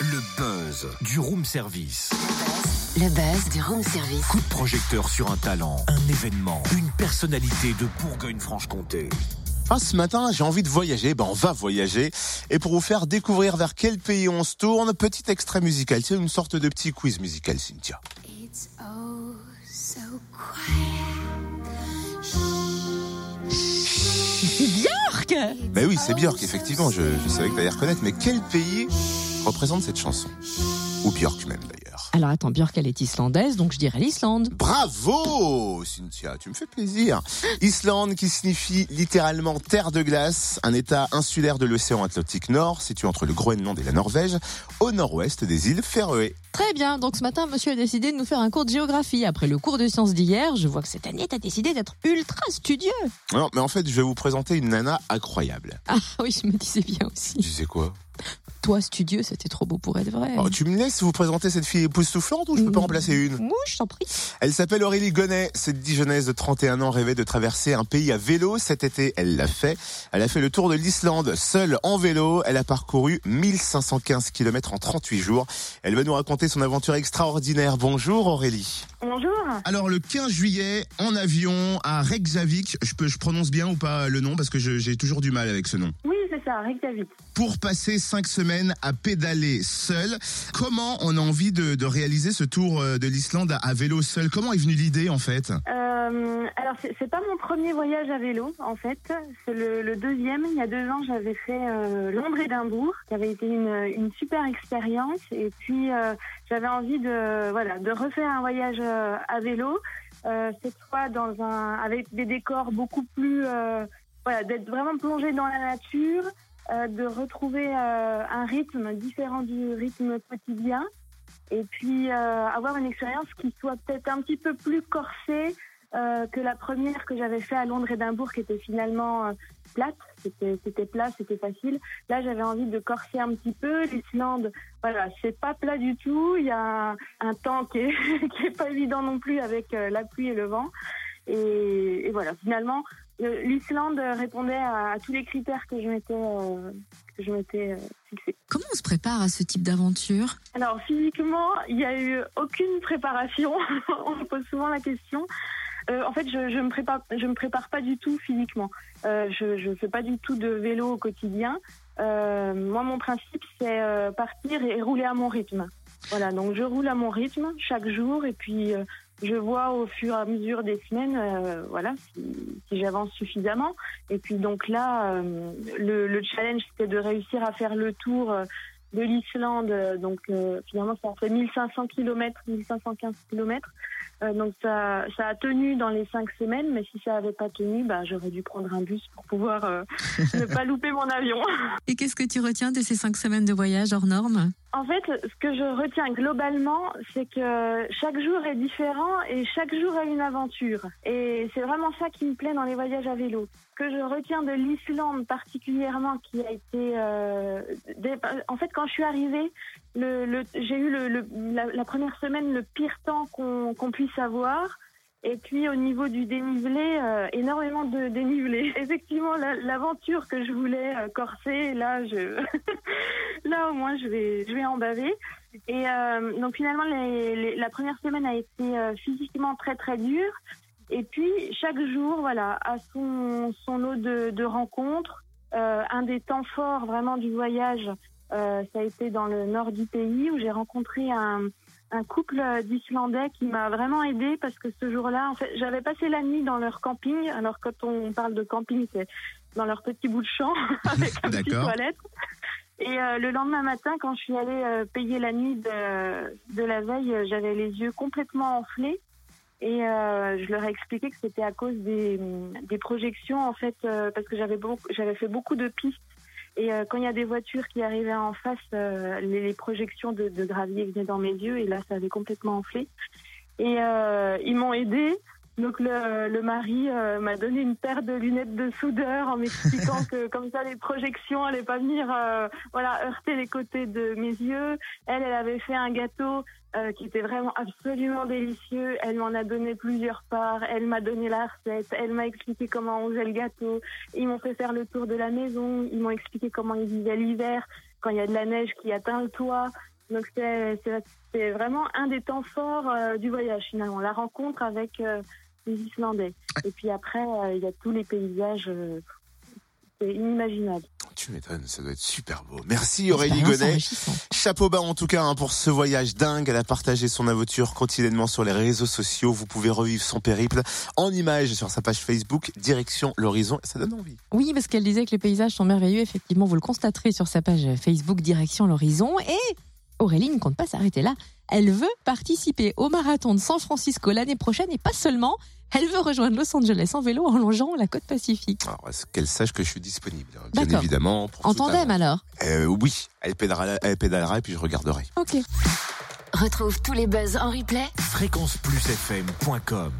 Le buzz du room service. Le buzz du room service. Coup de projecteur sur un talent, un événement, une personnalité de Bourgogne-Franche-Comté. Ah, ce matin, j'ai envie de voyager. Ben, on va voyager. Et pour vous faire découvrir vers quel pays on se tourne, petit extrait musical. C'est une sorte de petit quiz musical, Cynthia. It's oh so quiet. C'est Björk Ben oui, c'est Björk, effectivement. Je, je savais que t'allais reconnaître. Mais quel pays représente cette chanson? Ou Björk même, d'ailleurs. Alors attends, Björk, elle est islandaise, donc je dirais l'Islande. Bravo, Cynthia, tu me fais plaisir. Islande qui signifie littéralement terre de glace, un état insulaire de l'océan Atlantique Nord, situé entre le Groenland et la Norvège, au nord-ouest des îles Féroé. Très bien, donc ce matin, monsieur a décidé de nous faire un cours de géographie. Après le cours de sciences d'hier, je vois que cette année, t'as décidé d'être ultra studieux. Non, mais en fait, je vais vous présenter une nana incroyable. Ah oui, je me disais bien aussi. Tu sais quoi? Toi, studieux, c'était trop beau pour être vrai. Oh, Tu me laisses vous présenter cette fille époustouflante ou je peux pas en placer une? Moi, je t'en prie. Elle s'appelle Aurélie Gonnet. Cette Dijonnaise de 31 ans rêvait de traverser un pays à vélo. Cet été, elle l'a fait. Elle a fait le tour de l'Islande seule en vélo. Elle a parcouru 1515 km en 38 jours. Elle va nous raconter son aventure extraordinaire. Bonjour Aurélie. Bonjour. Alors le 15 juillet, en avion à Reykjavik, je, peux, je prononce bien ou pas le nom parce que j'ai toujours du mal avec ce nom. Oui, Reykjavik. Pour passer cinq semaines à pédaler seul, comment on a envie de, de réaliser ce tour euh, de l'Islande à, vélo seul? Comment est venue l'idée en fait? Euh, alors, c'est pas mon premier voyage à vélo, en fait. C'est le, le deuxième. Il y a deux ans, j'avais fait euh, Londres-Édimbourg, qui avait été une, une super expérience. Et puis, euh, j'avais envie de, voilà, de refaire un voyage euh, à vélo, euh, cette fois dans un, avec des décors beaucoup plus, euh, voilà, d'être vraiment plongé dans la nature, euh, de retrouver euh, un rythme différent du rythme quotidien. et puis euh, avoir une expérience qui soit peut-être un petit peu plus corsée que la première que j'avais fait à Londres et Édimbourg, qui était finalement plate. C'était, c'était plat, c'était facile. Là, j'avais envie de corser un petit peu. L'Islande, voilà, c'est pas plat du tout. Il y a un, un temps qui est, qui est pas évident non plus avec la pluie et le vent. Et, et voilà, finalement, l'Islande répondait à, à tous les critères que je m'étais, euh, que je m'étais euh, fixés. Comment on se prépare à ce type d'aventure? Alors physiquement, il n'y a eu aucune préparation. On me pose souvent la question. Euh, en fait, je, je me prépare, je me prépare pas du tout physiquement. Euh, je, je fais pas du tout de vélo au quotidien. Euh, moi, mon principe, c'est partir et rouler à mon rythme. Voilà, donc je roule à mon rythme chaque jour et puis je vois au fur et à mesure des semaines, euh, voilà, si, si j'avance suffisamment. Et puis donc là, euh, le, le challenge, c'était de réussir à faire le tour. euh, de l'Islande. euh, Donc euh, finalement, ça fait 1500 km, 1515 km. Euh, donc ça, ça a tenu dans les cinq semaines, mais si ça avait pas tenu, bah, j'aurais dû prendre un bus pour pouvoir euh, ne pas louper mon avion. Et qu'est-ce que tu retiens de ces cinq semaines de voyage hors normes? En fait, ce que je retiens globalement, c'est que chaque jour est différent et chaque jour a une aventure. Et c'est vraiment ça qui me plaît dans les voyages à vélo. Ce que je retiens de l'Islande particulièrement, qui a été... euh, des- En fait, quand je suis arrivée, le, le- j'ai eu le, le- la, première semaine le pire temps qu'on qu'on puisse avoir. Et puis au niveau du dénivelé, euh, énormément de dénivelé. Effectivement, la- l'aventure que je voulais euh, corser, là, je, là au moins je vais, je vais en baver. Et euh, donc finalement, les- les- la première semaine a été euh, physiquement très très dure. Et puis chaque jour, voilà, a son son lot de, de rencontres. Euh, un des temps forts vraiment du voyage, euh, ça a été dans le nord du pays où j'ai rencontré un un couple d'Islandais qui m'a vraiment aidé parce que ce jour-là, en fait, j'avais passé la nuit dans leur camping. Alors quand on parle de camping, c'est dans leur petit bout de champ avec un petit D'accord. toilette. Et euh, le lendemain matin, quand je suis allée euh, payer la nuit de, de la veille, euh, j'avais les yeux complètement enflés. Et je leur ai expliqué que c'était à cause des, des projections, en fait, parce que j'avais j'avais fait beaucoup de pistes. Et euh, quand il y a des voitures qui arrivaient en face, euh, les, les projections de, de gravier venaient dans mes yeux et là, ça avait complètement enflé. Et euh, ils m'ont aidé. Donc le, le mari euh, m'a donné une paire de lunettes de soudeur en m'expliquant que comme ça les projections allaient pas venir euh, voilà heurter les côtés de mes yeux. Elle, elle avait fait un gâteau euh, qui était vraiment absolument délicieux. Elle m'en a donné plusieurs parts. Elle m'a donné la recette. Elle m'a expliqué comment on faisait le gâteau. Ils m'ont fait faire le tour de la maison. Ils m'ont expliqué comment ils vivaient l'hiver quand il y a de la neige qui atteint le toit. Donc c'est vraiment un des temps forts euh, du voyage finalement, la rencontre avec euh, les Islandais. Et puis après, euh, il y a tous les paysages, euh, c'est inimaginable. Tu m'étonnes, ça doit être super beau. Merci Aurélie Gonnet. Chapeau bas en tout cas hein, pour ce voyage dingue. Elle a partagé son aventure quotidiennement sur les réseaux sociaux. Vous pouvez revivre son périple en images sur sa page Facebook, direction l'horizon. Ça donne envie. Oui, parce qu'elle disait que les paysages sont merveilleux. Effectivement, vous le constaterez sur sa page Facebook Direction l'horizon. Et Aurélie ne compte pas s'arrêter là. Elle veut participer au marathon de San Francisco l'année prochaine et pas seulement. Elle veut rejoindre Los Angeles en vélo en longeant la côte pacifique. Alors, qu'elle sache que je suis disponible, hein, bien D'accord. évidemment. Pour En tandem avant. alors Euh, Oui, elle pédalera, elle pédalera et puis je regarderai. Ok. Retrouve tous les buzz en replay Fréquenceplusfm.com